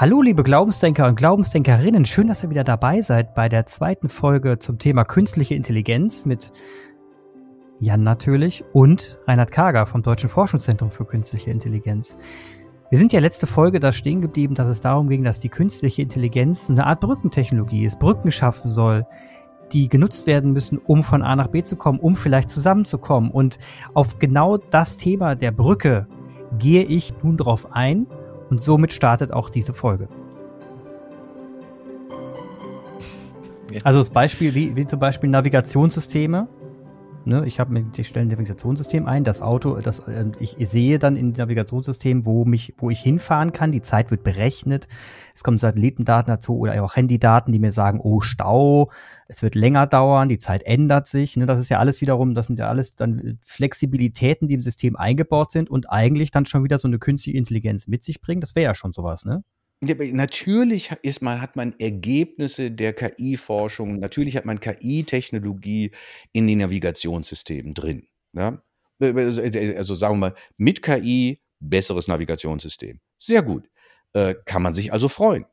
Hallo, liebe Glaubensdenker und Glaubensdenkerinnen. Schön, dass ihr wieder dabei seid bei der zweiten Folge zum Thema künstliche Intelligenz mit Jan natürlich und Reinhard Kager vom Deutschen Forschungszentrum für künstliche Intelligenz. Wir sind ja letzte Folge da stehen geblieben, dass es darum ging, dass die künstliche Intelligenz eine Art Brückentechnologie ist, Brücken schaffen soll, die genutzt werden müssen, um von A nach B zu kommen, um vielleicht zusammenzukommen. Und auf genau das Thema der Brücke gehe ich nun drauf ein und somit startet auch diese Folge. Also das Beispiel, wie, wie zum Beispiel Navigationssysteme, Ne, ich habe ich stelle ein Navigationssystem ein, das Auto, das, äh, ich sehe dann in Navigationssystem, wo mich, wo ich hinfahren kann. Die Zeit wird berechnet. Es kommen Satellitendaten dazu oder auch Handydaten, die mir sagen, oh Stau, es wird länger dauern, die Zeit ändert sich. Ne, das ist ja alles wiederum, das sind ja alles dann Flexibilitäten, die im System eingebaut sind und eigentlich dann schon wieder so eine künstliche Intelligenz mit sich bringen. Das wäre ja schon sowas, ne? Natürlich ist man, hat man Ergebnisse der KI-Forschung, natürlich hat man KI-Technologie in den Navigationssystemen drin. Ja? Also, also sagen wir mal, mit KI besseres Navigationssystem. Sehr gut. Äh, kann man sich also freuen.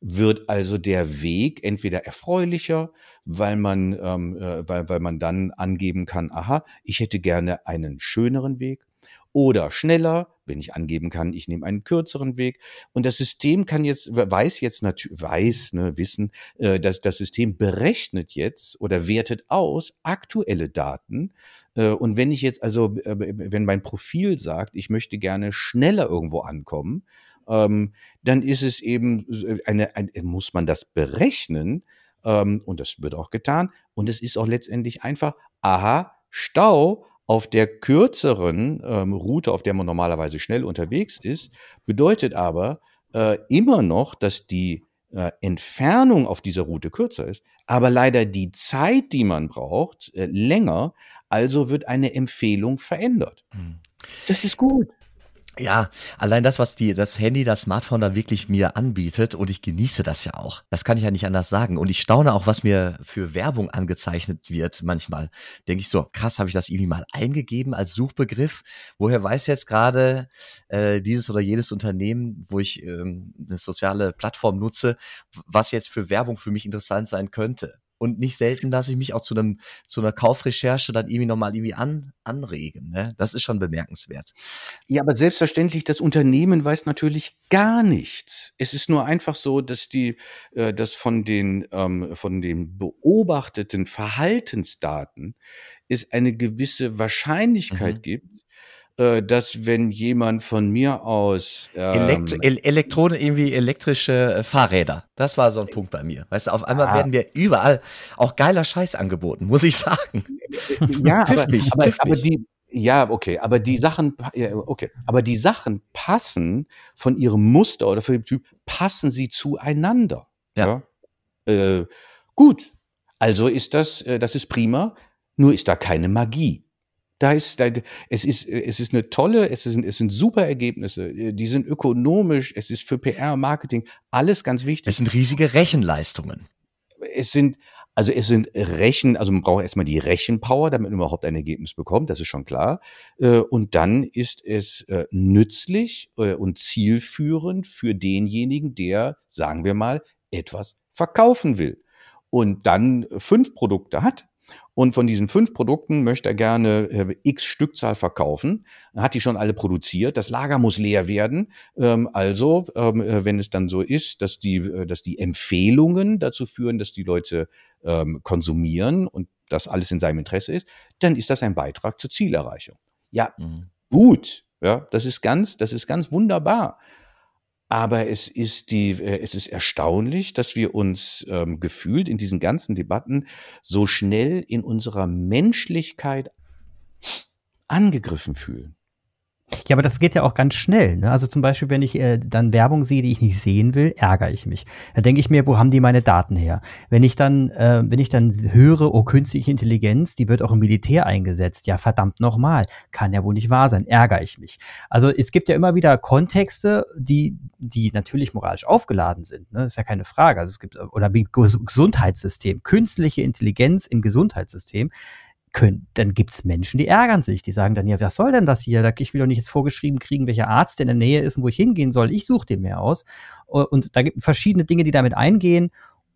Wird also der Weg entweder erfreulicher, weil man, ähm, äh, weil, weil man dann angeben kann, aha, ich hätte gerne einen schöneren Weg oder schneller, wenn ich angeben kann, ich nehme einen kürzeren Weg. Und das System kann jetzt, weiß jetzt natürlich, weiß, ne, wissen, äh, dass das System berechnet jetzt oder wertet aus aktuelle Daten. Äh, und wenn ich jetzt also, äh, wenn mein Profil sagt, ich möchte gerne schneller irgendwo ankommen, ähm, dann ist es eben eine, ein, muss man das berechnen. Ähm, und das wird auch getan. Und es ist auch letztendlich einfach, aha, Stau auf der kürzeren ähm, Route, auf der man normalerweise schnell unterwegs ist, bedeutet aber äh, immer noch, dass die äh, Entfernung auf dieser Route kürzer ist, aber leider die Zeit, die man braucht, äh, länger. Also wird eine Empfehlung verändert. Hm. Das ist gut. Ja, allein das, was die, das Handy, das Smartphone da wirklich mir anbietet und ich genieße das ja auch. Das kann ich ja nicht anders sagen. Und ich staune auch, was mir für Werbung angezeichnet wird manchmal. Denke ich so, krass, habe ich das irgendwie mal eingegeben als Suchbegriff? Woher weiß jetzt gerade äh, dieses oder jedes Unternehmen, wo ich ähm, eine soziale Plattform nutze, was jetzt für Werbung für mich interessant sein könnte? Und nicht selten lasse ich mich auch zu einem, zu einer Kaufrecherche dann irgendwie nochmal irgendwie an, anregen. Ne? Das ist schon bemerkenswert. Ja, aber selbstverständlich, das Unternehmen weiß natürlich gar nichts. Es ist nur einfach so, dass die, äh, dass von den, ähm, von den beobachteten Verhaltensdaten es eine gewisse Wahrscheinlichkeit mhm. gibt, dass wenn jemand von mir aus ähm, Elektro Elektronen irgendwie elektrische äh, Fahrräder, das war so ein Punkt bei mir. Weißt du, auf einmal ah. werden wir überall auch geiler Scheiß angeboten, muss ich sagen. Ja, aber, mich, aber, aber die ja, okay, aber die Sachen, okay, aber die Sachen passen von ihrem Muster oder von dem Typ, passen sie zueinander. Ja. ja? Äh, gut, also ist das, äh, das ist prima, nur ist da keine Magie. Da ist, da, es ist, es ist eine tolle, es sind, es sind super Ergebnisse. Die sind ökonomisch, es ist für PR, Marketing, alles ganz wichtig. Es sind riesige Rechenleistungen. Es sind, also es sind Rechen, also man braucht erstmal die Rechenpower, damit man überhaupt ein Ergebnis bekommt, das ist schon klar. Äh, und dann ist es äh, nützlich äh, und zielführend für denjenigen, der, sagen wir mal, etwas verkaufen will. Und dann fünf Produkte hat, und von diesen fünf Produkten möchte er gerne äh, x Stückzahl verkaufen. Hat die schon alle produziert. Das Lager muss leer werden. Ähm, also, ähm, äh, wenn es dann so ist, dass die, äh, dass die Empfehlungen dazu führen, dass die Leute ähm, konsumieren und das alles in seinem Interesse ist, dann ist das ein Beitrag zur Zielerreichung. Ja, mhm. gut. Ja, das ist ganz, das ist ganz wunderbar. Aber es ist die, äh, es ist erstaunlich, dass wir uns ähm, gefühlt in diesen ganzen Debatten so schnell in unserer Menschlichkeit angegriffen fühlen. Ja, aber das geht ja auch ganz schnell. Ne? Also zum Beispiel, wenn ich äh, dann Werbung sehe, die ich nicht sehen will, ärgere ich mich. Dann denke ich mir, wo haben die meine Daten her? Wenn ich dann, äh, wenn ich dann höre, oh, künstliche Intelligenz, die wird auch im Militär eingesetzt, ja verdammt nochmal, kann ja wohl nicht wahr sein, ärgere ich mich. Also es gibt ja immer wieder Kontexte, die, die natürlich moralisch aufgeladen sind. Ne? ist ja keine Frage. Also es gibt, oder wie Gesundheitssystem, künstliche Intelligenz im Gesundheitssystem können, dann gibt's Menschen, die ärgern sich, die sagen dann, ja, was soll denn das hier? Ich will doch nicht jetzt vorgeschrieben kriegen, welcher Arzt in der Nähe ist und wo ich hingehen soll. Ich suche den mehr aus. Und da gibt es verschiedene Dinge, die damit eingehen.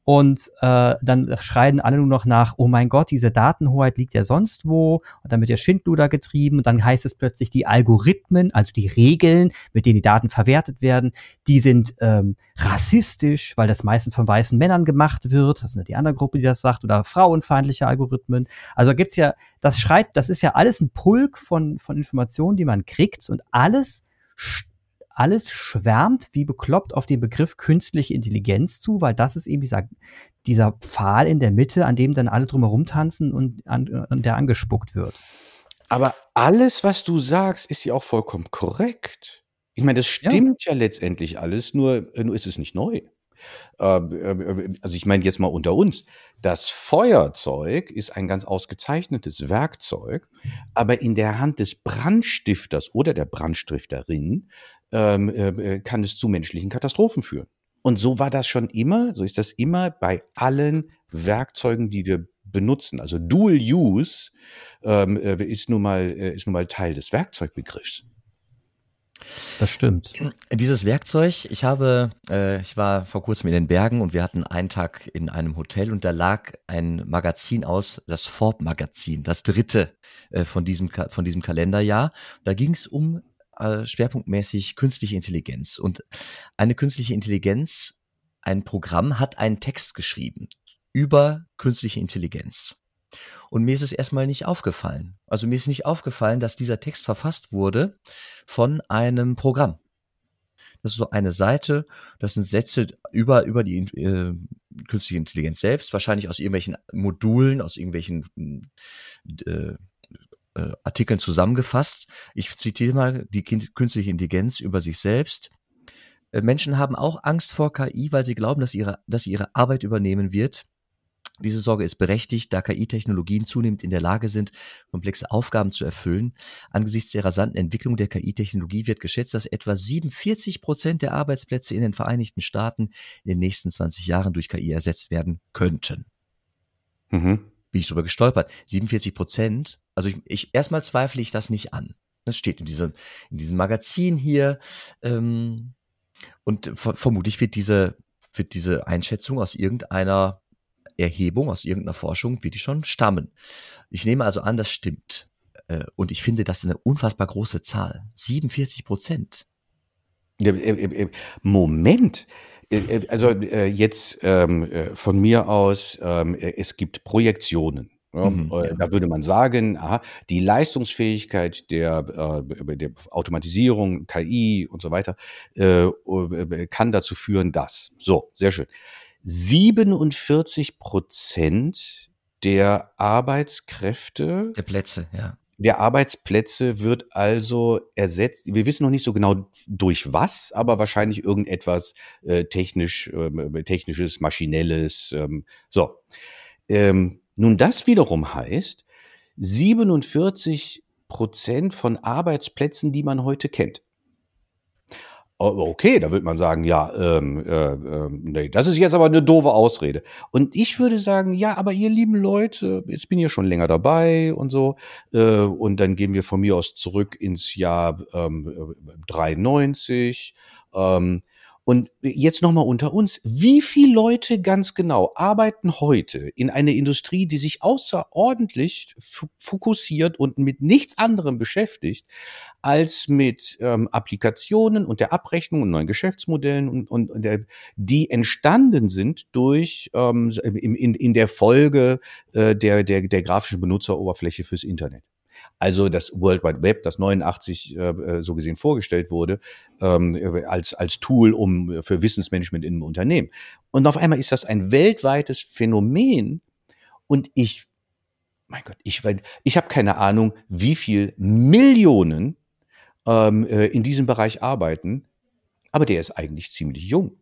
Und äh, dann schreien alle nur noch nach, oh mein Gott, diese Datenhoheit liegt ja sonst wo. Und dann wird der Schindluder getrieben. Und dann heißt es plötzlich, die Algorithmen, also die Regeln, mit denen die Daten verwertet werden, die sind ähm, rassistisch, weil das meistens von weißen Männern gemacht wird. Das ist nicht die andere Gruppe, die das sagt. Oder frauenfeindliche Algorithmen. Also gibt's ja, das schreit, das ist ja alles ein Pulk von, von Informationen, die man kriegt. Und alles alles schwärmt wie bekloppt auf den Begriff künstliche Intelligenz zu, weil das ist eben dieser, dieser Pfahl in der Mitte, an dem dann alle drumherum tanzen und, an, und der angespuckt wird. Aber alles, was du sagst, ist ja auch vollkommen korrekt. Ich meine, das stimmt ja, ja letztendlich alles, nur, nur ist es nicht neu. Ähm, äh, also ich meine jetzt mal unter uns, das Feuerzeug ist ein ganz ausgezeichnetes Werkzeug, aber in der Hand des Brandstifters oder der Brandstifterin ähm, äh, äh, kann es zu menschlichen Katastrophen führen. Und so war das schon immer, so ist das immer bei allen Werkzeugen, die wir benutzen. Also Dual Use ähm, äh, ist, nun mal, äh, ist nun mal Teil des Werkzeugbegriffs. Das stimmt. Dieses Werkzeug, ich habe, äh, ich war vor kurzem in den Bergen und wir hatten einen Tag in einem Hotel und da lag ein Magazin aus, das Forb-Magazin, das dritte äh, von diesem von diesem Kalenderjahr. Da ging es um äh, schwerpunktmäßig künstliche Intelligenz. Und eine künstliche Intelligenz, ein Programm hat einen Text geschrieben über künstliche Intelligenz. Und mir ist es erstmal nicht aufgefallen. Also mir ist nicht aufgefallen, dass dieser Text verfasst wurde von einem Programm. Das ist so eine Seite, das sind Sätze über, über die äh, künstliche Intelligenz selbst, wahrscheinlich aus irgendwelchen Modulen, aus irgendwelchen äh, äh, Artikeln zusammengefasst. Ich zitiere mal die künstliche Intelligenz über sich selbst. Äh, Menschen haben auch Angst vor KI, weil sie glauben, dass, ihre, dass sie ihre Arbeit übernehmen wird. Diese Sorge ist berechtigt, da KI-Technologien zunehmend in der Lage sind, komplexe Aufgaben zu erfüllen. Angesichts der rasanten Entwicklung der KI-Technologie wird geschätzt, dass etwa 47 Prozent der Arbeitsplätze in den Vereinigten Staaten in den nächsten 20 Jahren durch KI ersetzt werden könnten. Mhm bin ich drüber gestolpert. 47 Prozent. Also ich, ich erstmal zweifle ich das nicht an. Das steht in diesem, in diesem Magazin hier. Ähm, und ver vermutlich wird diese, wird diese Einschätzung aus irgendeiner Erhebung, aus irgendeiner Forschung, wird die schon stammen. Ich nehme also an, das stimmt. Äh, und ich finde, das ist eine unfassbar große Zahl. 47 Prozent. Äh, äh, Moment. Äh, äh, also jetzt ähm, von mir aus, ähm, es gibt Projektionen. Mhm, ja. Da würde man sagen, aha, die Leistungsfähigkeit der, der Automatisierung, KI und so weiter kann dazu führen, dass. So, sehr schön. 47 Prozent der Arbeitskräfte. Der Plätze, ja der Arbeitsplätze wird also ersetzt. Wir wissen noch nicht so genau durch was, aber wahrscheinlich irgendetwas äh, technisch, äh, technisches, maschinelles. Ähm, so. Ähm, nun, das wiederum heißt, 47 Prozent von Arbeitsplätzen, die man heute kennt, Okay, da würde man sagen, ja, ähm, äh, äh, nee, das ist jetzt aber eine doofe Ausrede. Und ich würde sagen, ja, aber ihr lieben Leute, jetzt bin ich ja schon länger dabei und so, äh, und dann gehen wir von mir aus zurück ins Jahr ähm, 93. Ähm, und jetzt nochmal unter uns, wie viele Leute ganz genau arbeiten heute in einer Industrie, die sich außerordentlich fokussiert und mit nichts anderem beschäftigt, als mit ähm, Applikationen und der Abrechnung und neuen Geschäftsmodellen und, und, und der, die entstanden sind durch ähm, in, in, der Folge äh, der, der, der grafischen Benutzeroberfläche fürs Internet also das World Wide Web, das 89 äh, äh, so gesehen vorgestellt wurde, ähm, als, als Tool um, für Wissensmanagement in einem Unternehmen. Und auf einmal ist das ein weltweites Phänomen und ich, mein Gott, ich, ich habe keine Ahnung, wie viel Millionen ähm, äh, in diesem Bereich arbeiten, aber der ist eigentlich ziemlich jung.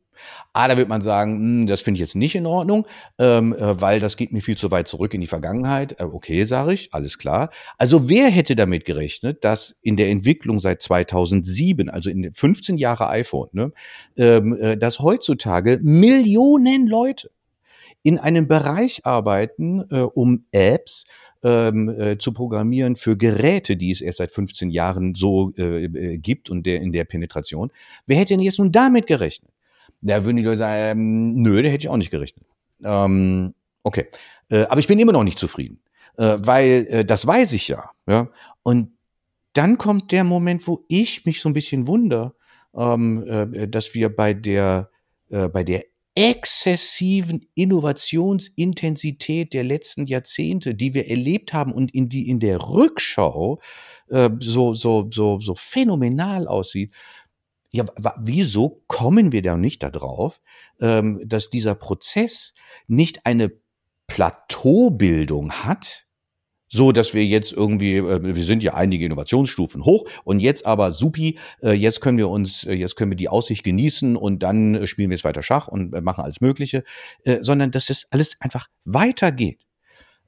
Ah, da wird man sagen, hm, das finde ich jetzt nicht in Ordnung, ähm, äh, weil das geht mir viel zu weit zurück in die Vergangenheit. Äh, okay, sage ich, alles klar. Also wer hätte damit gerechnet, dass in der Entwicklung seit 2007, also in 15 Jahre iPhone, ne, ähm, äh, dass heutzutage Millionen Leute in einem Bereich arbeiten, äh, um Apps ähm, äh, zu programmieren für Geräte, die es erst seit 15 Jahren so äh, gibt und der in der Penetration. Wer hätte denn jetzt nun damit gerechnet? Da würden die Leute sagen, ähm, nö, da hätte ich auch nicht gerechnet. Ähm, okay, äh, aber ich bin immer noch nicht zufrieden, äh, weil äh, das weiß ich ja. Ja, und dann kommt der Moment, wo ich mich so ein bisschen wundere, ähm, äh, dass wir bei der äh, bei der exzessiven Innovationsintensität der letzten Jahrzehnte, die wir erlebt haben und in die in der Rückschau äh, so, so, so, so phänomenal aussieht. Ja, wieso kommen wir da nicht darauf, ähm, dass dieser Prozess nicht eine Plateaubildung hat, so dass wir jetzt irgendwie, äh, wir sind ja einige Innovationsstufen hoch und jetzt aber supi, äh, jetzt können wir uns, äh, jetzt können wir die Aussicht genießen und dann spielen wir jetzt weiter Schach und äh, machen alles Mögliche, äh, sondern dass es alles einfach weitergeht.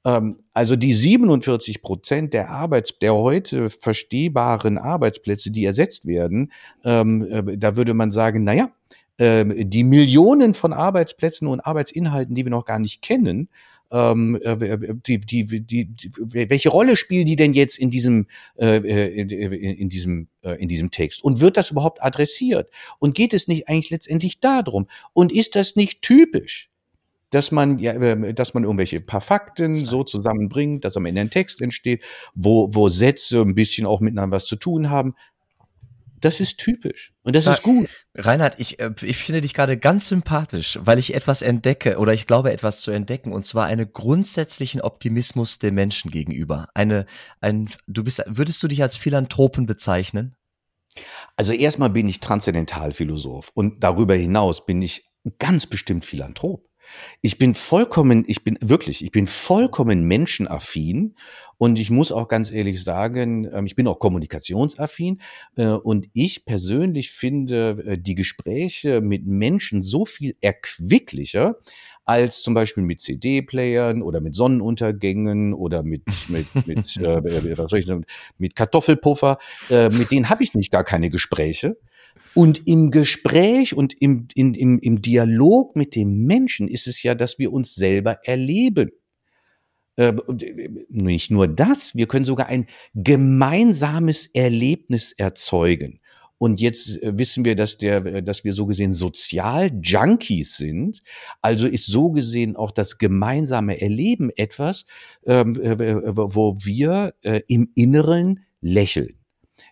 Ähm, also die 47 Prozent der Arbeits, der heute verstehbaren Arbeitsplätze, die ersetzt werden, ähm, äh, da würde man sagen, na ja, äh, die Millionen von Arbeitsplätzen und Arbeitsinhalten, die wir noch gar nicht kennen, ähm, äh, die, die, die, welche Rolle spielen die denn jetzt in diesem, äh, in, in, diesem, in diesem Text? Und wird das überhaupt adressiert? Und geht es nicht eigentlich letztendlich darum? Und ist das nicht typisch? Dass man ja, dass man irgendwelche paar Fakten so zusammenbringt, dass am Ende ein Text entsteht, wo, wo Sätze ein bisschen auch miteinander was zu tun haben. Das ist typisch und das ist gut. Reinhard, ich, äh, ich finde dich gerade ganz sympathisch, weil ich etwas entdecke oder ich glaube etwas zu entdecken und zwar einen grundsätzlichen Optimismus der Menschen gegenüber. Eine, ein, du bist, würdest du dich als Philanthropen bezeichnen? Also erstmal bin ich Transzendentalphilosoph und darüber hinaus bin ich ganz bestimmt Philanthrop. Ich bin vollkommen, ich bin wirklich, ich bin vollkommen menschenaffin und ich muss auch ganz ehrlich sagen, ähm, ich bin auch kommunikationsaffin äh, und ich persönlich finde äh, die Gespräche mit Menschen so viel erquicklicher als zum Beispiel mit CD-Playern oder mit Sonnenuntergängen oder mit mit mit äh, was soll ich sagen, mit Kartoffelpuffer. Äh, mit denen habe ich nicht gar keine Gespräche. Und im Gespräch und im, in, im, im Dialog mit dem Menschen ist es ja, dass wir uns selber erleben. Äh, äh, nicht nur das, wir können sogar ein gemeinsames Erlebnis erzeugen. Und jetzt äh, wissen wir, dass der, dass wir so gesehen Sozial-Junkies sind. Also ist so gesehen auch das gemeinsame Erleben etwas, ähm, wo wir im Inneren lächeln.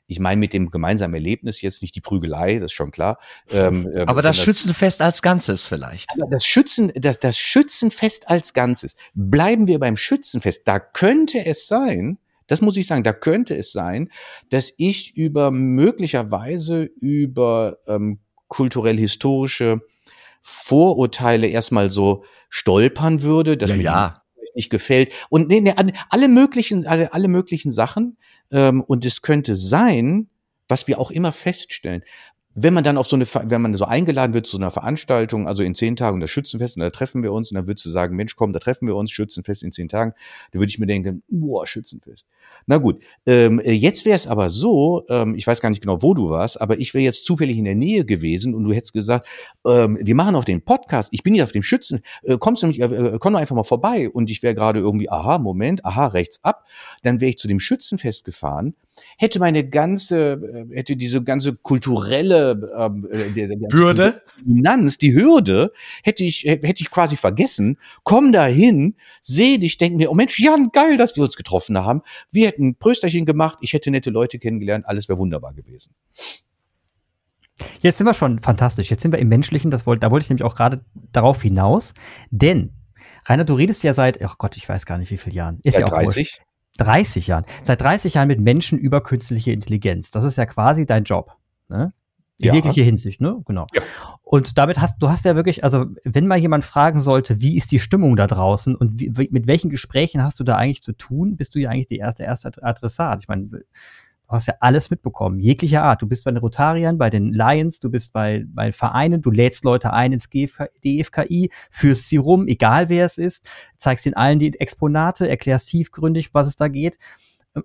Ich meine mit dem gemeinsamen Erlebnis jetzt nicht die Prügelei, das ist schon klar. Ähm, ähm aber das Schützenfest als Ganzes vielleicht. Das Schützen, das, das Schützenfest als Ganzes. Bleiben wir beim Schützenfest. Da könnte es sein, das muss ich sagen, da könnte es sein, dass ich über möglicherweise über ähm, kulturell-historische Vorurteile erstmal so stolpern würde, dass ja, mir ja. Nicht gefällt. Und nee, nee, alle möglichen, alle, alle möglichen Sachen. Ähm, und es könnte sein, was wir auch immer feststellen, wenn man dann auf so eine, wenn man so eingeladen wird zu einer Veranstaltung, also in zehn Tagen das Schützenfest, und da treffen wir uns, und dann würdest du sagen, Mensch, komm, da treffen wir uns, Schützenfest in zehn Tagen, da würde ich mir denken, boah, Schützenfest. Na gut, ähm, jetzt wäre es aber so, ähm, ich weiß gar nicht genau, wo du warst, aber ich wäre jetzt zufällig in der Nähe gewesen und du hättest gesagt, ähm, wir machen auch den Podcast, ich bin hier auf dem Schützen, äh, kommst du nicht, äh, äh komm doch einfach mal vorbei und ich wäre gerade irgendwie, aha, Moment, aha, rechts ab, dann wäre ich zu dem Schützenfest gefahren hätte meine ganze, äh, hätte diese ganze kulturelle ähm, äh, der, Dominanz, die Hürde, hätte ich, hätte ich quasi vergessen. Komm da hin, seh dich, denk mir, oh Mensch, Jan, geil, dass wir uns getroffen haben. Wir hätten ein Prösterchen gemacht, ich hätte nette Leute kennengelernt, alles wäre wunderbar gewesen. Jetzt sind wir schon fantastisch. Jetzt sind wir im Menschlichen, das wollte, da wollte ich nämlich auch gerade darauf hinaus. Denn, Rainer, du redest ja seit, ach Gott, ich weiß gar nicht wie viele Jahren. Ist ja, ja auch 30. Wurscht. 30 Jahren. Seit 30 Jahren mit Menschen über künstliche Intelligenz. Das ist ja quasi dein Job. Ne? In ja. jeglicher Hinsicht, ne? Genau. Ja. Und damit hast du hast ja wirklich, also wenn mal jemand fragen sollte, wie ist die Stimmung da draußen und wie, mit welchen Gesprächen hast du da eigentlich zu tun, bist du ja eigentlich die erste erste Adressat. Ich meine, hast ja alles mitbekommen, jeglicher Art. Du bist bei den Rotariern, bei den Lions, du bist bei, bei Vereinen, du lädst Leute ein ins GFK, DFKI, führst sie rum, egal wer es ist, zeigst ihnen allen die Exponate, erklärst tiefgründig, was es da geht.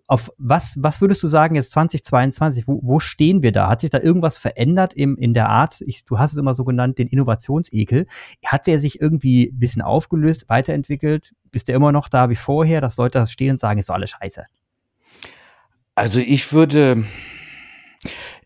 auf was, was würdest du sagen jetzt 2022? Wo, wo stehen wir da? Hat sich da irgendwas verändert im, in der Art? Ich, du hast es immer so genannt, den Innovationsekel. Hat der sich irgendwie ein bisschen aufgelöst, weiterentwickelt? Bist du immer noch da wie vorher, dass Leute das stehen und sagen, ist doch alles scheiße? Also ich würde,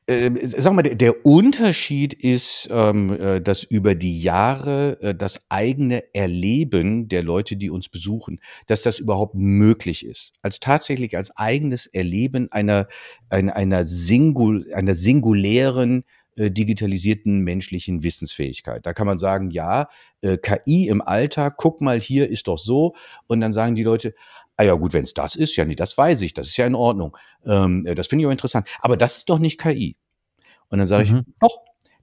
äh, sag mal, der, Unterschied ist, ähm, äh, dass über die Jahre äh, das eigene Erleben der Leute, die uns besuchen, dass das überhaupt möglich ist. Als tatsächlich als eigenes Erleben einer, einer, einer, Singul, einer singulären äh, digitalisierten menschlichen Wissensfähigkeit. Da kann man sagen, ja, äh, KI im Alltag, guck mal, hier ist doch so. Und dann sagen die Leute, ah ja gut, wenn es das ist, ja nee, das weiß ich, das ist ja in Ordnung. Ähm, äh, das finde ich auch interessant. Aber das ist doch nicht KI. Und dann sage mhm. ich, doch,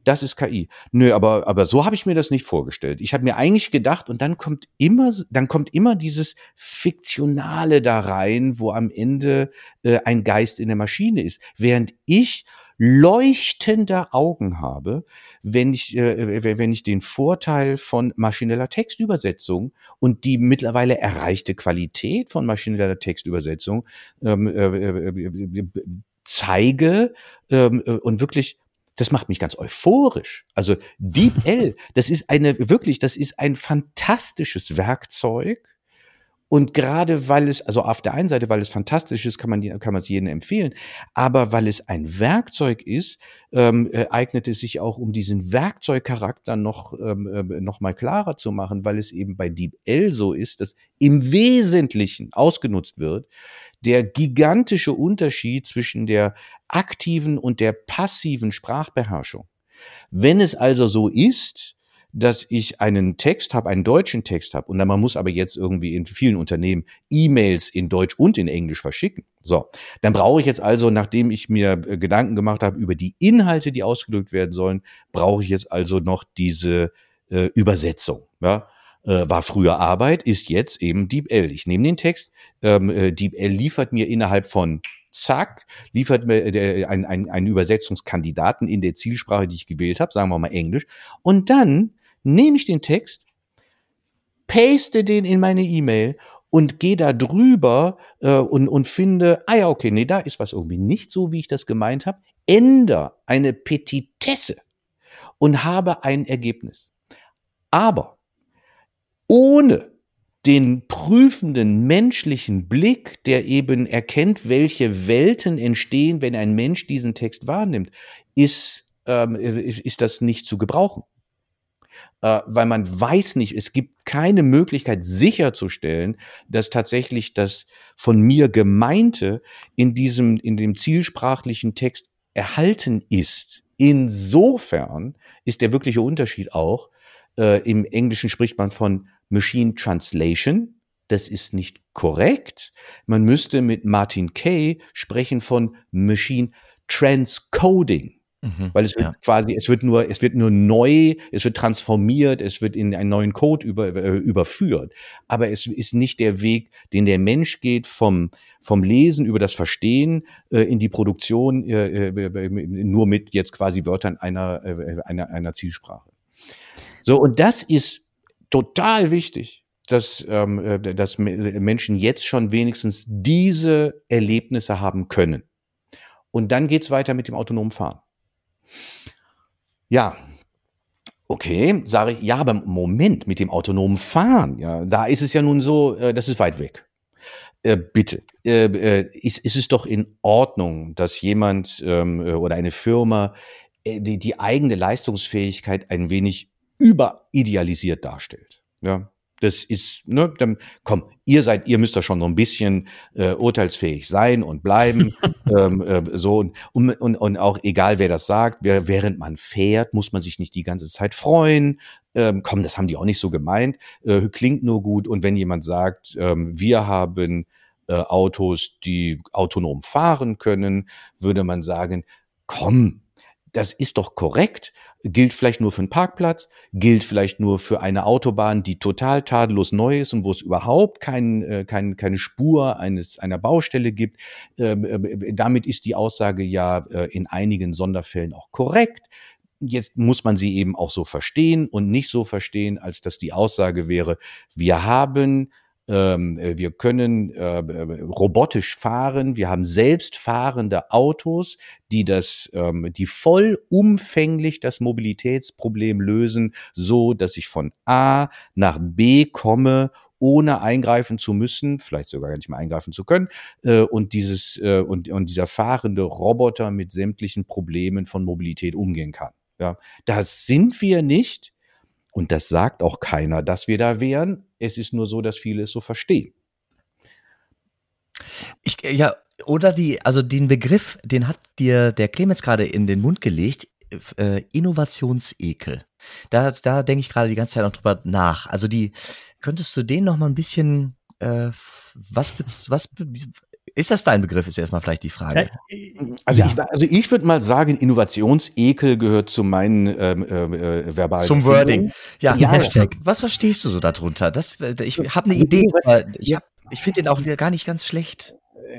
das ist KI. Nö, aber, aber so habe ich mir das nicht vorgestellt. Ich habe mir eigentlich gedacht, und dann kommt immer, dann kommt immer dieses Fiktionale da rein, wo am Ende äh, ein Geist in der Maschine ist. Während ich leuchtende Augen habe, wenn ich, äh, wenn ich den Vorteil von maschineller Textübersetzung und die mittlerweile erreichte Qualität von maschineller Textübersetzung ähm, äh, zeige ähm, äh, und wirklich das macht mich ganz euphorisch. Also DeepL, das ist eine wirklich, das ist ein fantastisches Werkzeug, und gerade weil es, also auf der einen Seite, weil es fantastisch ist, kann man, kann man es jedem empfehlen, aber weil es ein Werkzeug ist, ähm, äh, eignet es sich auch, um diesen Werkzeugcharakter noch, ähm, äh, noch mal klarer zu machen, weil es eben bei DeepL so ist, dass im Wesentlichen ausgenutzt wird, der gigantische Unterschied zwischen der aktiven und der passiven Sprachbeherrschung. Wenn es also so ist, dass ich einen Text habe, einen deutschen Text habe, und dann man muss aber jetzt irgendwie in vielen Unternehmen E-Mails in Deutsch und in Englisch verschicken. So, dann brauche ich jetzt also, nachdem ich mir äh, Gedanken gemacht habe über die Inhalte, die ausgedrückt werden sollen, brauche ich jetzt also noch diese äh, Übersetzung. Ja? Äh, war früher Arbeit, ist jetzt eben DeepL. Ich nehme den Text, ähm, äh, DeepL liefert mir innerhalb von zack, liefert mir äh, einen, einen, einen Übersetzungskandidaten in der Zielsprache, die ich gewählt habe, sagen wir mal Englisch, und dann nehme ich den Text, paste den in meine E-Mail und gehe da drüber äh, und, und finde, ah ja, okay, nee, da ist was irgendwie nicht so, wie ich das gemeint habe, ändere eine Petitesse und habe ein Ergebnis. Aber ohne den prüfenden menschlichen Blick, der eben erkennt, welche Welten entstehen, wenn ein Mensch diesen Text wahrnimmt, ist, ähm, ist das nicht zu gebrauchen äh, weil man weiß nicht, es gibt keine Möglichkeit sicherzustellen, dass tatsächlich das von mir gemeinte in diesem, in dem zielsprachlichen Text erhalten ist. Insofern ist der wirkliche Unterschied auch, äh, im Englischen spricht man von Machine Translation. Das ist nicht korrekt. Man müsste mit Martin Kay sprechen von Machine Transcoding. Mhm, Weil es wird ja. quasi, es wird nur, es wird nur neu, es wird transformiert, es wird in einen neuen Code über, äh, überführt. Aber es ist nicht der Weg, den der Mensch geht vom, vom Lesen über das Verstehen äh, in die Produktion, äh, äh, nur mit jetzt quasi Wörtern einer, äh, einer, einer Zielsprache. So, und das ist total wichtig, dass, ähm, äh, dass Menschen jetzt schon wenigstens diese Erlebnisse haben können. Und dann geht's weiter mit dem autonomen Fahren. Ja, okay, sage ich, ja, aber Moment, mit dem autonomen Fahren, ja, da ist es ja nun so, äh, das ist weit weg. Äh, bitte, äh, äh, ist, ist es doch in Ordnung, dass jemand ähm, äh, oder eine Firma äh, die, die eigene Leistungsfähigkeit ein wenig überidealisiert darstellt. Ja, das ist, ne, dann, komm, ihr seid, ihr müsst da schon so ein bisschen äh, urteilsfähig sein und bleiben. ähm, äh, so und, und, und auch egal, wer das sagt, wer, während man fährt, muss man sich nicht die ganze Zeit freuen. Ähm, komm, das haben die auch nicht so gemeint. Äh, klingt nur gut. Und wenn jemand sagt, ähm, wir haben äh, Autos, die autonom fahren können, würde man sagen, komm, das ist doch korrekt, gilt vielleicht nur für einen Parkplatz, gilt vielleicht nur für eine Autobahn, die total tadellos neu ist und wo es überhaupt kein, äh, kein, keine Spur eines, einer Baustelle gibt. Ähm, äh, damit ist die Aussage ja äh, in einigen Sonderfällen auch korrekt. Jetzt muss man sie eben auch so verstehen und nicht so verstehen, als dass die Aussage wäre, wir haben ähm, wir können äh, robotisch fahren, wir haben selbstfahrende Autos, die das, ähm, die vollumfänglich das Mobilitätsproblem lösen, so dass ich von A nach B komme ohne eingreifen zu müssen, vielleicht sogar gar nicht mehr eingreifen zu können, äh, und dieses äh, und, und dieser fahrende Roboter mit sämtlichen Problemen von Mobilität umgehen kann. Ja, das sind wir nicht. Und das sagt auch keiner, dass wir da wären. Es ist nur so, dass viele es so verstehen. Ich, ja, oder die, also den Begriff, den hat dir der Clemens gerade in den Mund gelegt, äh, Innovationsekel. Da, da denke ich gerade die ganze Zeit noch drüber nach. Also die, könntest du den noch mal ein bisschen, äh, was, was, ist das dein Begriff, ist erstmal vielleicht die Frage. Also, ja. ich, also ich würde mal sagen, Innovationsekel gehört zu meinen ähm, äh, äh, verbalen. Zum Wording. Ja, ja Hashtag. Was verstehst du so darunter? Das, ich habe eine Idee, aber ich, ich finde den auch gar nicht ganz schlecht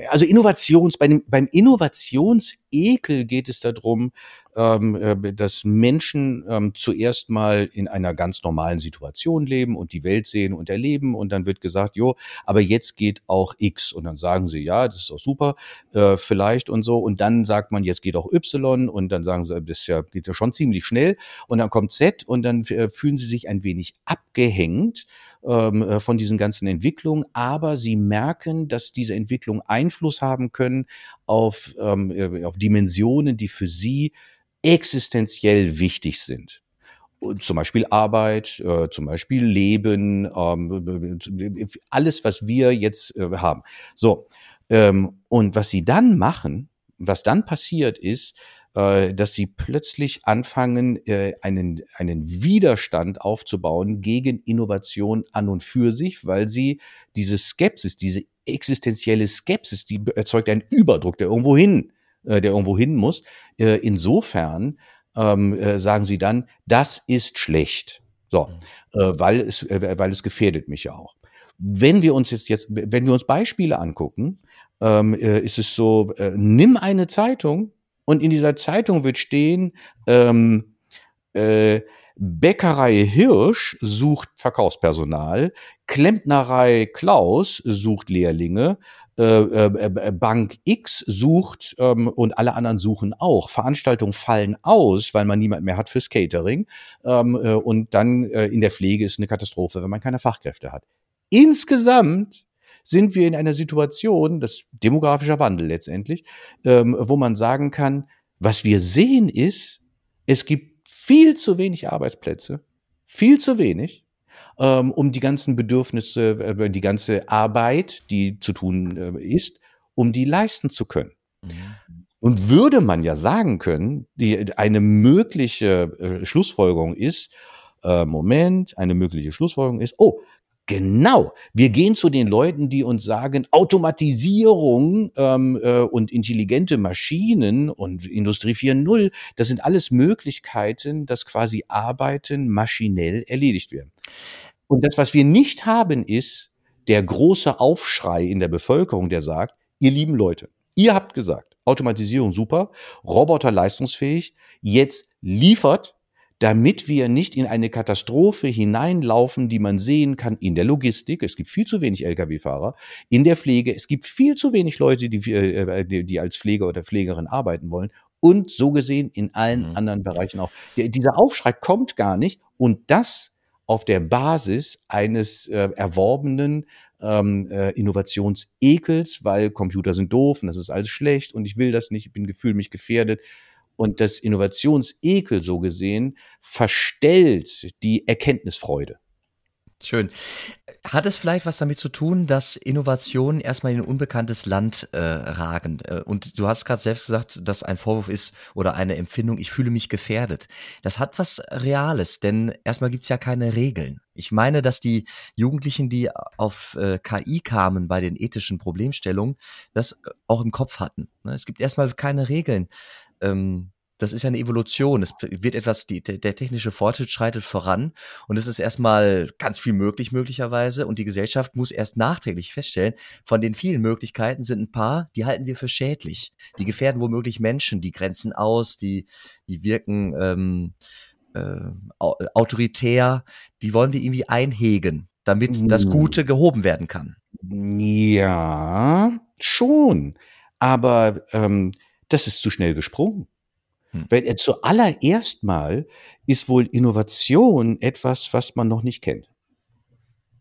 also Innovations, bei dem, beim Innovationsekel geht es darum, ähm, äh, dass Menschen ähm, zuerst mal in einer ganz normalen Situation leben und die Welt sehen und erleben und dann wird gesagt, jo, aber jetzt geht auch X. Und dann sagen sie, ja, das ist auch super, äh, vielleicht und so. Und dann sagt man, jetzt geht auch Y. Und dann sagen sie, das ja, geht ja schon ziemlich schnell. Und dann kommt Z und dann äh, fühlen sie sich ein wenig abgehängt ähm, äh, von diesen ganzen Entwicklungen, aber sie merken, dass diese Entwicklungen Einfluss haben können auf, ähm, äh, auf Dimensionen, die für sie existenziell wichtig sind zum Beispiel Arbeit, äh, zum Beispiel Leben, ähm, alles, was wir jetzt äh, haben. So, ähm, und was sie dann machen, was dann passiert ist, äh, dass sie plötzlich anfangen, äh, einen, einen Widerstand aufzubauen gegen Innovation an und für sich, weil sie diese Skepsis, diese existenzielle Skepsis, die erzeugt einen Überdruck, der irgendwo hin, äh, der irgendwo hin muss. Äh, insofern ähm, äh, sagen sie dann, das ist schlecht. So, mhm. äh, weil es, äh, weil es gefährdet mich ja auch. Wenn wir uns jetzt, jetzt wenn wir uns Beispiele angucken, ähm, äh, ist es so, äh, nimm eine Zeitung und in dieser Zeitung wird stehen, ähm, äh, Bäckerei Hirsch sucht Verkaufspersonal, Klempnerei Klaus sucht Lehrlinge, äh, äh, äh, Bank X sucht ähm, und alle anderen suchen auch. Veranstaltungen fallen aus, weil man niemand mehr hat fürs Catering. Ähm, äh, und dann in der Pflege ist eine Katastrophe, wenn man keine Fachkräfte hat. Insgesamt sind wir in einer Situation, das demografischer Wandel letztendlich, ähm, wo man sagen kann, was wir sehen ist, es gibt viel zu wenig Arbeitsplätze, viel zu wenig, ähm, um die ganzen Bedürfnisse, äh, die ganze Arbeit, die zu tun äh, ist, um die leisten zu können. Mhm. Und würde man ja sagen können, die, eine mögliche äh, Schlussfolgerung ist, äh, Moment, eine mögliche Schlussfolgerung ist, oh, Genau. Wir gehen zu den Leuten, die uns sagen, Automatisierung ähm, äh, und intelligente Maschinen und Industrie 4.0, das sind alles Möglichkeiten, dass quasi Arbeiten maschinell erledigt werden. Und das, was wir nicht haben, ist der große Aufschrei in der Bevölkerung, der sagt, ihr lieben Leute, ihr habt gesagt, Automatisierung super, Roboter leistungsfähig, jetzt liefert damit wir nicht in eine Katastrophe hineinlaufen, die man sehen kann in der Logistik. Es gibt viel zu wenig Lkw-Fahrer. In der Pflege. Es gibt viel zu wenig Leute, die, äh, die, die als Pfleger oder Pflegerin arbeiten wollen. Und so gesehen in allen mhm. anderen Bereichen auch. Der, dieser Aufschrei kommt gar nicht. Und das auf der Basis eines äh, erworbenen ähm, äh, Innovationsekels, weil Computer sind doof und das ist alles schlecht und ich will das nicht, ich bin gefühl mich gefährdet. Und das Innovationsekel so gesehen verstellt die Erkenntnisfreude. Schön. Hat es vielleicht was damit zu tun, dass Innovationen erstmal in ein unbekanntes Land äh, ragen? Äh, und du hast gerade selbst gesagt, dass ein Vorwurf ist oder eine Empfindung, ich fühle mich gefährdet. Das hat was Reales, denn erstmal gibt es ja keine Regeln. Ich meine, dass die Jugendlichen, die auf äh, KI kamen bei den ethischen Problemstellungen, das auch im Kopf hatten. Ne? Es gibt erstmal keine Regeln ähm, das ist ja eine Evolution. Es wird etwas, die, der technische Fortschritt schreitet voran und es ist erstmal ganz viel möglich möglicherweise und die Gesellschaft muss erst nachträglich feststellen, von den vielen Möglichkeiten sind ein paar, die halten wir für schädlich. Die gefährden womöglich Menschen, die grenzen aus, die, die wirken ähm, äh, autoritär, die wollen wir irgendwie einhegen. damit das Hm. Gute gehoben werden kann. Ja, schon. Aber ähm, das ist zu schnell gesprungen. Hm. Weil äh, zuallererst mal ist wohl Innovation etwas, was man noch nicht kennt.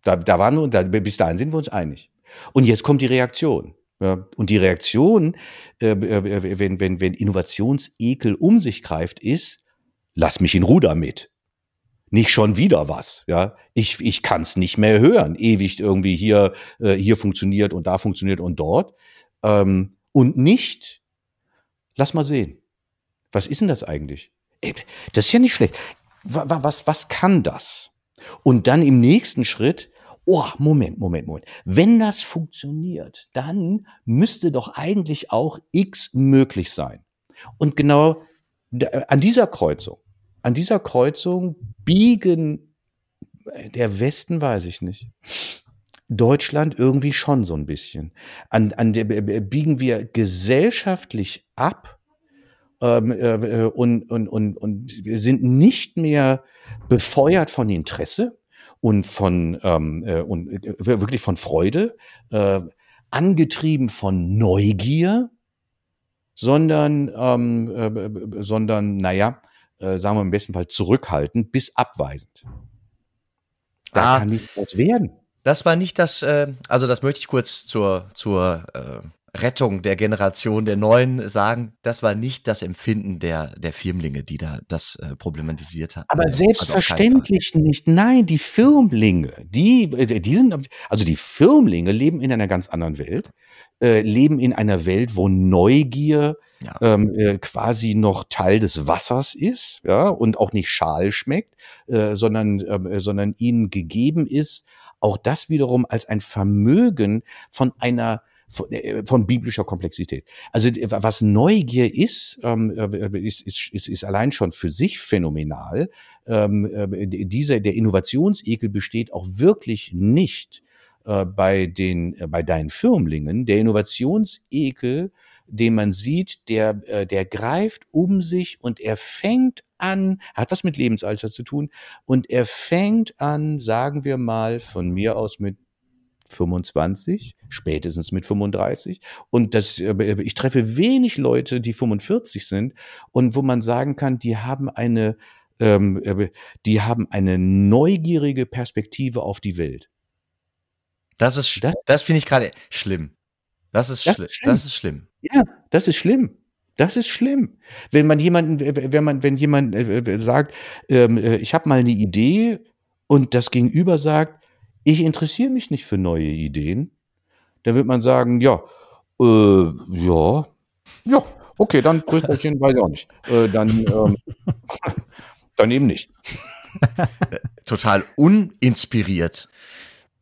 Da, da waren wir, da, bis dahin sind wir uns einig. Und jetzt kommt die Reaktion. Ja, und die Reaktion, äh, äh, wenn, wenn, wenn Innovationsekel um sich greift, ist, lass mich in Ruhe damit. Nicht schon wieder was. Ja, ich, ich kann es nicht mehr hören. Ewig irgendwie hier, äh, hier funktioniert und da funktioniert und dort. Ähm, und nicht, lass mal sehen. Was ist denn das eigentlich? Ey, Das ist ja nicht schlecht. Wa- wa- Was, was kann das? Und dann im nächsten Schritt, oh, Moment, Moment, Moment. Wenn das funktioniert, dann müsste doch eigentlich auch X möglich sein. Und genau da- an dieser Kreuzung, an dieser Kreuzung biegen äh, der Westen, weiß ich nicht. Deutschland irgendwie schon so ein bisschen. An, an der b- b- biegen wir gesellschaftlich ab ähm, äh, und, und, und, und wir sind nicht mehr befeuert von Interesse und von ähm, äh, und äh, wirklich von Freude, äh, angetrieben von Neugier, sondern ähm, äh, sondern naja, äh, sagen wir im besten Fall zurückhaltend bis abweisend. Da Ah. kann nichts draus werden. Das war nicht das, äh, also das möchte ich kurz zur, zur äh, Rettung der Generation der Neuen sagen. Das war nicht das Empfinden der, der Firmlinge, die da das äh, problematisiert haben. Aber Also selbstverständlich nicht. Nein, die Firmlinge, die, äh, die sind, also die Firmlinge leben in einer ganz anderen Welt, äh, leben in einer Welt, wo Neugier Ja. ähm, äh, quasi noch Teil des Wassers ist, ja, und auch nicht schal schmeckt, äh, sondern, ähm, äh, sondern ihnen gegeben ist, auch das wiederum als ein Vermögen von einer von, äh, von biblischer Komplexität. Also äh, was Neugier ist, ähm, äh, ist, ist, ist, ist allein schon für sich phänomenal. Ähm, äh, dieser der Innovationsekel besteht auch wirklich nicht äh, bei den äh, bei deinen Firmlingen. Der Innovationsekel, den man sieht, der der greift um sich und er fängt an, hat was mit Lebensalter zu tun und er fängt an, sagen wir mal von mir aus mit 25, spätestens mit 35. Und das, ich treffe wenig Leute, die 45 sind und wo man sagen kann, die haben eine, ähm, äh, die haben eine neugierige Perspektive auf die Welt. Das ist, Das- das finde ich gerade schlimm. Das ist, Das schlimm. Das ist schlimm. Ja, das ist schlimm. Das ist schlimm. Wenn man jemanden, wenn man, wenn jemand äh, sagt, ähm, äh, ich habe mal eine Idee und das Gegenüber sagt, ich interessiere mich nicht für neue Ideen, dann wird man sagen, ja, äh, ja, ja, okay, dann Brüsterchen weiß ich auch nicht. Äh, dann, ähm, dann eben nicht. Total uninspiriert.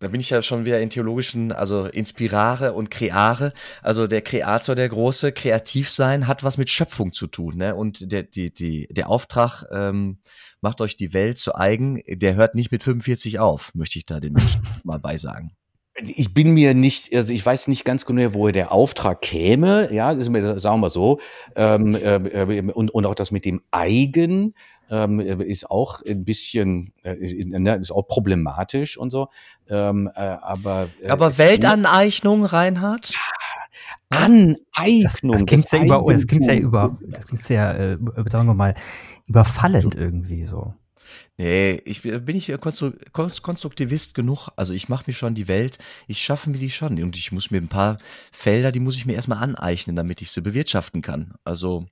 Da bin ich ja schon wieder in theologischen, also inspirare und kreare. Also der Kreator, der große, kreativ sein, hat was mit Schöpfung zu tun. Ne? Und der, die, die, der Auftrag, ähm, macht euch die Welt zu eigen, der hört nicht mit 45 auf, möchte ich da den Menschen mal beisagen. Ich bin mir nicht, also ich weiß nicht ganz genau, woher der Auftrag käme, ja, das ist mir, sagen wir so, ähm, äh, und, und auch das mit dem Eigen ähm, ist auch ein bisschen, äh, ist auch problematisch und so, ähm, äh, aber äh, Aber Weltaneignung, Reinhard? Aneignung, Das klingt des sehr über, das klingt sehr über, das klingt sehr, äh, sagen wir mal, überfallend irgendwie so. Nee, ich bin ich Konstru Konst- Konstruktivist genug. Also ich mache mir schon die Welt, ich schaffe mir die schon. Und ich muss mir ein paar Felder, die muss ich mir erstmal aneignen, damit ich sie bewirtschaften kann. Also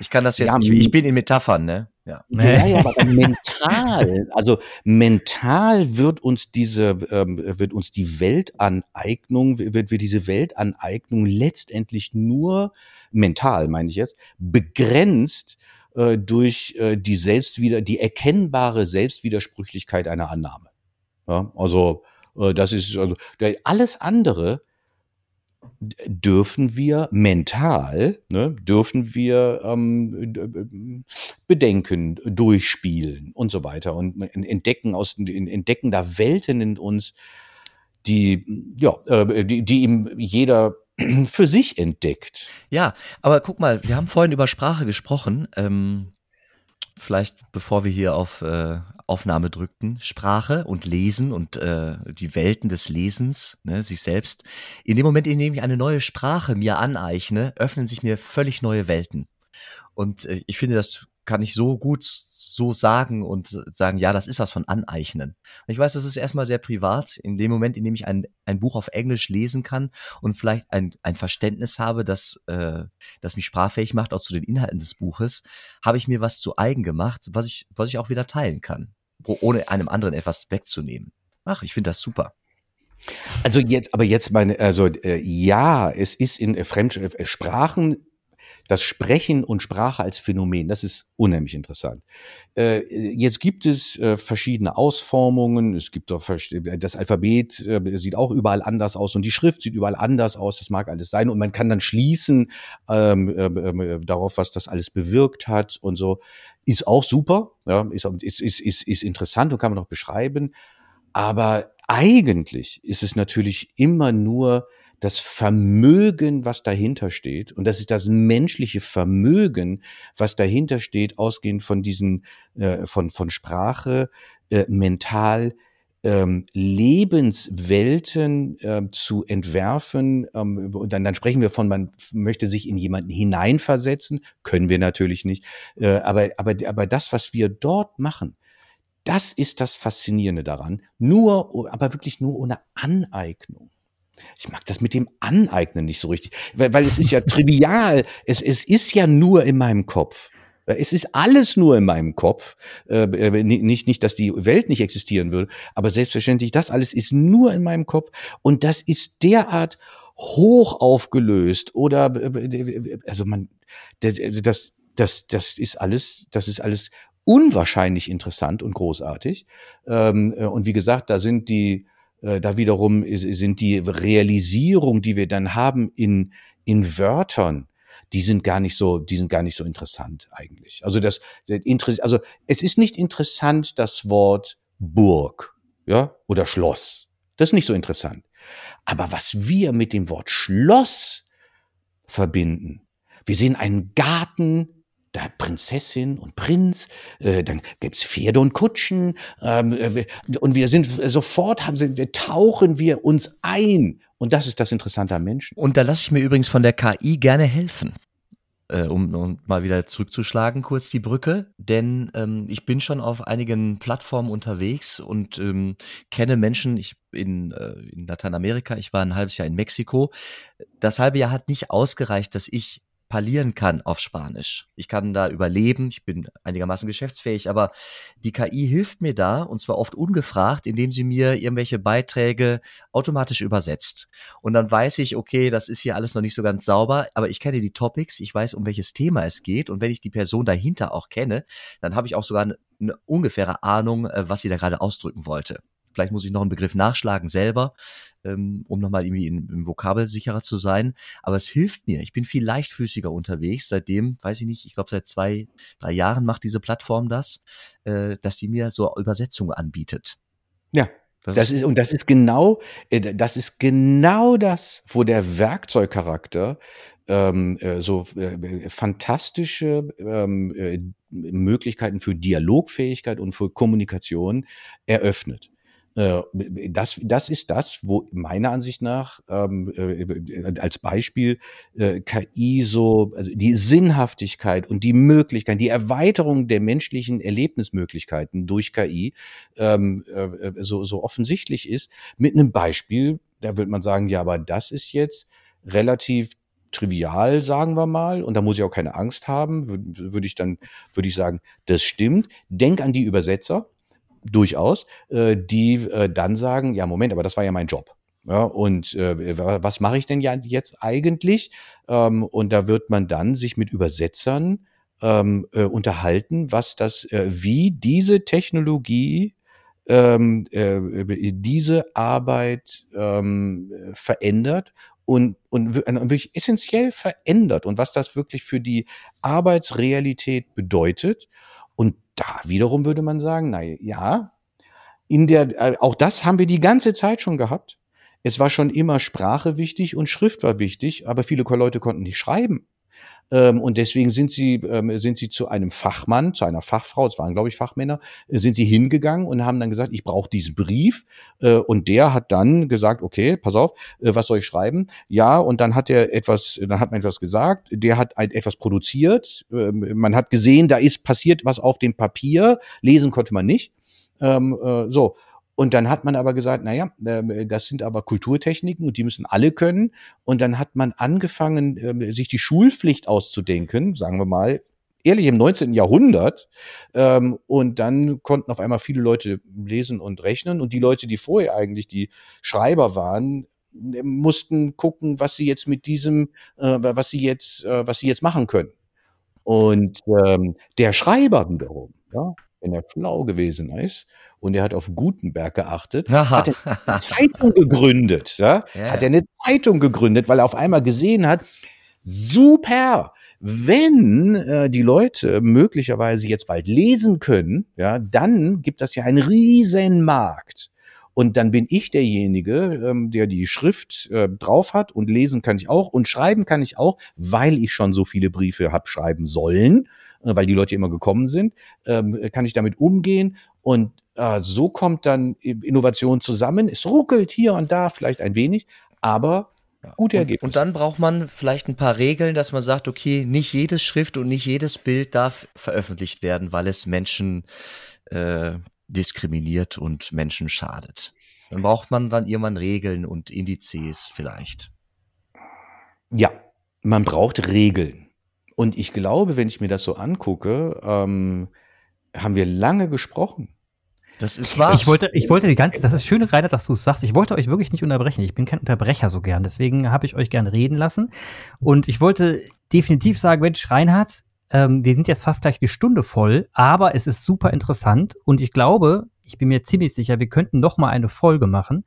ich kann das jetzt, Ja, ich, ich bin in Metaphern, ne? Ja. Ja, ja, aber mental, also mental wird uns diese, ähm, wird uns die Weltaneignung, wird, wird diese Weltaneignung letztendlich nur mental, meine ich jetzt, begrenzt äh, durch äh, die Selbstwider, die erkennbare Selbstwidersprüchlichkeit einer Annahme. Ja, also äh, das ist also alles andere dürfen wir mental, ne, dürfen wir ähm, d- bedenken, durchspielen und so weiter und entdecken aus entdecken da Welten in uns, die ja, äh, die, die ihm jeder für sich entdeckt. Ja, aber guck mal, wir haben vorhin über Sprache gesprochen. Ähm, vielleicht bevor wir hier auf äh, Aufnahme drückten, Sprache und Lesen und äh, die Welten des Lesens, ne, sich selbst. In dem Moment, in dem ich eine neue Sprache mir aneigne, öffnen sich mir völlig neue Welten. Und äh, ich finde, das kann ich so gut so sagen und sagen, ja, das ist was von aneignen. Ich weiß, das ist erstmal sehr privat. In dem Moment, in dem ich ein, ein Buch auf Englisch lesen kann und vielleicht ein, ein Verständnis habe, das, äh, das mich sprachfähig macht, auch zu den Inhalten des Buches, habe ich mir was zu eigen gemacht, was ich, was ich auch wieder teilen kann, ohne einem anderen etwas wegzunehmen. Ach, ich finde das super. Also jetzt, aber jetzt meine, also äh, ja, es ist in äh, Fremdsprachen das Sprechen und Sprache als Phänomen, das ist unheimlich interessant. Äh, jetzt gibt es äh, verschiedene Ausformungen. Es gibt auch das Alphabet äh, sieht auch überall anders aus und die Schrift sieht überall anders aus. Das mag alles sein und man kann dann schließen ähm, äh, darauf, was das alles bewirkt hat und so. Ist auch super, ja, ist, ist, ist, ist, ist interessant und kann man auch beschreiben. Aber eigentlich ist es natürlich immer nur das Vermögen, was dahinter steht, und das ist das menschliche Vermögen, was dahinter steht, ausgehend von diesen, äh, von, von Sprache, äh, mental, ähm, Lebenswelten äh, zu entwerfen. Ähm, und dann, dann sprechen wir von, man möchte sich in jemanden hineinversetzen, können wir natürlich nicht. Äh, aber, aber, aber das, was wir dort machen, das ist das Faszinierende daran. Nur, aber wirklich nur ohne Aneignung. Ich mag das mit dem Aneignen nicht so richtig, weil, weil es ist ja trivial. Es, es ist ja nur in meinem Kopf. Es ist alles nur in meinem Kopf. Äh, nicht, nicht, dass die Welt nicht existieren würde, aber selbstverständlich, das alles ist nur in meinem Kopf. Und das ist derart hoch aufgelöst oder, also man, das, das, das ist alles, das ist alles unwahrscheinlich interessant und großartig. Ähm, und wie gesagt, da sind die, äh, da wiederum sind die Realisierung, die wir dann haben in, in Wörtern, die sind gar nicht so, die sind gar nicht so interessant eigentlich. Also das, also es ist nicht interessant das Wort Burg, ja, oder Schloss. Das ist nicht so interessant. Aber was wir mit dem Wort Schloss verbinden, wir sehen einen Garten da Prinzessin und Prinz, äh, dann gibt's Pferde und Kutschen ähm, äh, und wir sind sofort haben wir, tauchen wir uns ein und das ist das Interessante am Menschen. Und da lasse ich mir übrigens von der KI gerne helfen. Äh, um, um mal wieder zurückzuschlagen, kurz die Brücke, denn ähm, ich bin schon auf einigen Plattformen unterwegs und ähm, kenne Menschen, ich in, äh, in Lateinamerika, ich war ein halbes Jahr in Mexiko. Das halbe Jahr hat nicht ausgereicht, dass ich parlieren kann auf Spanisch. Ich kann da überleben, ich bin einigermaßen geschäftsfähig, aber die KI hilft mir da und zwar oft ungefragt, indem sie mir irgendwelche Beiträge automatisch übersetzt. Und dann weiß ich, okay, das ist hier alles noch nicht so ganz sauber, aber ich kenne die Topics, ich weiß, um welches Thema es geht und wenn ich die Person dahinter auch kenne, dann habe ich auch sogar eine, eine ungefähre Ahnung, äh, was sie da gerade ausdrücken wollte. Vielleicht muss ich noch einen Begriff nachschlagen selber, ähm, um nochmal irgendwie im, im Vokabel sicherer zu sein. Aber es hilft mir. Ich bin viel leichtfüßiger unterwegs. Seitdem, weiß ich nicht, ich glaube seit zwei, drei Jahren macht diese Plattform das, äh, dass die mir so Übersetzungen anbietet. Ja, das, das ist, und das ist genau, äh, das ist genau das, wo der Werkzeugcharakter ähm, äh, so äh, fantastische ähm, äh, Möglichkeiten für Dialogfähigkeit und für Kommunikation eröffnet. Äh, das, das ist das, wo meiner Ansicht nach ähm, äh, als Beispiel äh, KI so, also die Sinnhaftigkeit und die Möglichkeit, die Erweiterung der menschlichen Erlebnismöglichkeiten durch KI ähm, äh, so, so offensichtlich ist. Mit einem Beispiel, da wird man sagen, ja, aber das ist jetzt relativ trivial, sagen wir mal, und da muss ich auch keine Angst haben, würde würd ich dann, würde ich sagen, das stimmt. Denk an die Übersetzer, durchaus, äh, die äh, dann sagen, ja, Moment, aber das war ja mein Job. Ja, und äh, was mache ich denn ja jetzt eigentlich? Ähm, und da wird man dann sich mit Übersetzern ähm, äh, unterhalten, was das, äh, wie diese Technologie ähm, äh, diese Arbeit ähm, verändert und, und, und wirklich essentiell verändert und was das wirklich für die Arbeitsrealität bedeutet. Da wiederum würde man sagen, na ja, in der, äh, auch das haben wir die ganze Zeit schon gehabt. Es war schon immer Sprache wichtig und Schrift war wichtig, aber viele Leute konnten nicht schreiben. Ähm, und deswegen sind sie, ähm, sind sie zu einem Fachmann, zu einer Fachfrau, es waren, glaube ich, Fachmänner, äh, sind sie hingegangen und haben dann gesagt, ich brauche diesen Brief. Äh, und der hat dann gesagt, okay, pass auf, äh, was soll ich schreiben? Ja, und dann hat er etwas, dann hat man etwas gesagt, der hat ein, etwas produziert. Ähm, man hat gesehen, da ist passiert was auf dem Papier. Lesen konnte man nicht. Ähm, äh, so. Und dann hat man aber gesagt, naja, äh, das sind aber Kulturtechniken und die müssen alle können. Und dann hat man angefangen, äh, sich die Schulpflicht auszudenken, sagen wir mal, ehrlich im 19. Jahrhundert. Ähm, und dann konnten auf einmal viele Leute lesen und rechnen. Und die Leute, die vorher eigentlich die Schreiber waren, mussten gucken, was sie jetzt mit diesem, äh, was sie jetzt, äh, was sie jetzt machen können. Und ähm, der Schreiber wiederum, ja, wenn er schlau gewesen ist und er hat auf Gutenberg geachtet, Aha. hat er eine Zeitung gegründet. Ja? ja? Hat er eine Zeitung gegründet, weil er auf einmal gesehen hat, super, wenn äh, die Leute möglicherweise jetzt bald lesen können, ja, dann gibt das ja einen riesen Markt. Und dann bin ich derjenige, ähm, der die Schrift äh, drauf hat und lesen kann ich auch und schreiben kann ich auch, weil ich schon so viele Briefe hab schreiben sollen äh, weil die Leute immer gekommen sind, ähm, kann ich damit umgehen und so kommt dann Innovation zusammen. Es ruckelt hier und da vielleicht ein wenig, aber gute Ergebnisse. Und dann braucht man vielleicht ein paar Regeln, dass man sagt, okay, nicht jedes Schrift und nicht jedes Bild darf veröffentlicht werden, weil es Menschen äh, diskriminiert und Menschen schadet. Dann braucht man dann irgendwann Regeln und Indizes vielleicht. Ja, man braucht Regeln. Und ich glaube, wenn ich mir das so angucke, ähm, haben wir lange gesprochen. Das ist wahr. Ich wollte, ich wollte die ganze, das ist schön, Rainer, dass du es sagst. Ich wollte euch wirklich nicht unterbrechen. Ich bin kein Unterbrecher so gern. Deswegen habe ich euch gern reden lassen. Und ich wollte definitiv sagen, Mensch, Reinhard, ähm, wir sind jetzt fast gleich die Stunde voll, aber es ist super interessant. Und ich glaube, ich bin mir ziemlich sicher, wir könnten noch mal eine Folge machen.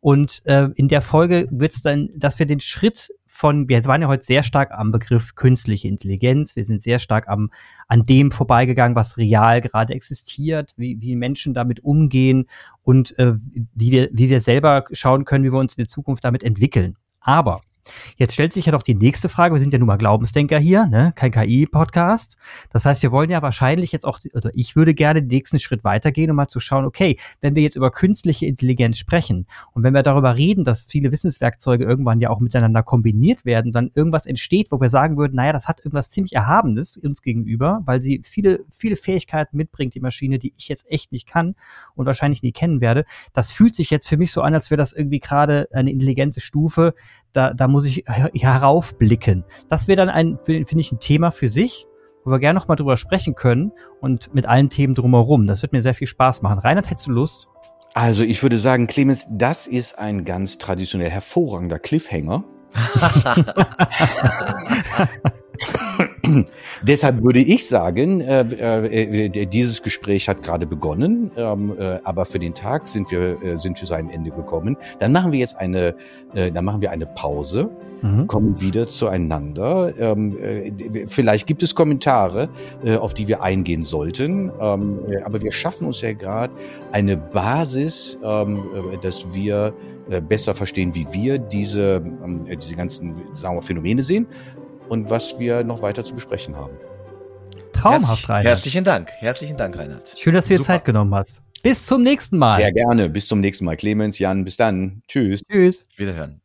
Und äh, in der Folge wird es dann, dass wir den Schritt von, wir waren ja heute sehr stark am Begriff künstliche Intelligenz, wir sind sehr stark am, an dem vorbeigegangen, was real gerade existiert, wie, wie Menschen damit umgehen und äh, wie, wir, wie wir selber schauen können, wie wir uns in der Zukunft damit entwickeln. Aber Jetzt stellt sich ja doch die nächste Frage. Wir sind ja nun mal Glaubensdenker hier, ne? kein KI-Podcast. Das heißt, wir wollen ja wahrscheinlich jetzt auch, oder ich würde gerne den nächsten Schritt weitergehen, um mal zu schauen, okay, wenn wir jetzt über künstliche Intelligenz sprechen und wenn wir darüber reden, dass viele Wissenswerkzeuge irgendwann ja auch miteinander kombiniert werden, dann irgendwas entsteht, wo wir sagen würden, naja, das hat irgendwas ziemlich Erhabenes uns gegenüber, weil sie viele, viele Fähigkeiten mitbringt, die Maschine, die ich jetzt echt nicht kann und wahrscheinlich nie kennen werde. Das fühlt sich jetzt für mich so an, als wäre das irgendwie gerade eine Intelligenzstufe, da, da muss ich heraufblicken. Das wäre dann ein, finde ich, ein Thema für sich, wo wir gerne noch mal drüber sprechen können und mit allen Themen drumherum. Das wird mir sehr viel Spaß machen. Reinhard, hättest du Lust? Also ich würde sagen, Clemens, das ist ein ganz traditionell hervorragender Cliffhanger. Deshalb würde ich sagen, äh, äh, äh, dieses Gespräch hat gerade begonnen, ähm, äh, aber für den Tag sind wir, äh, sind wir zu einem Ende gekommen. Dann machen wir jetzt eine, äh, dann machen wir eine Pause, mhm. kommen wieder zueinander. Ähm, vielleicht gibt es Kommentare, auf die wir eingehen sollten, ähm, aber wir schaffen uns ja gerade eine Basis, ähm, dass wir besser verstehen, wie wir diese, ähm, diese ganzen sagen wir, Phänomene sehen und was wir noch weiter zu besprechen haben. Traumhaft, Herzlich, Reinhard. Herzlichen Dank. Herzlichen Dank, Reinhard. Schön, dass du dir Zeit genommen hast. Bis zum nächsten Mal. Sehr gerne. Bis zum nächsten Mal. Clemens, Jan, bis dann. Tschüss. Tschüss. Wiederhören.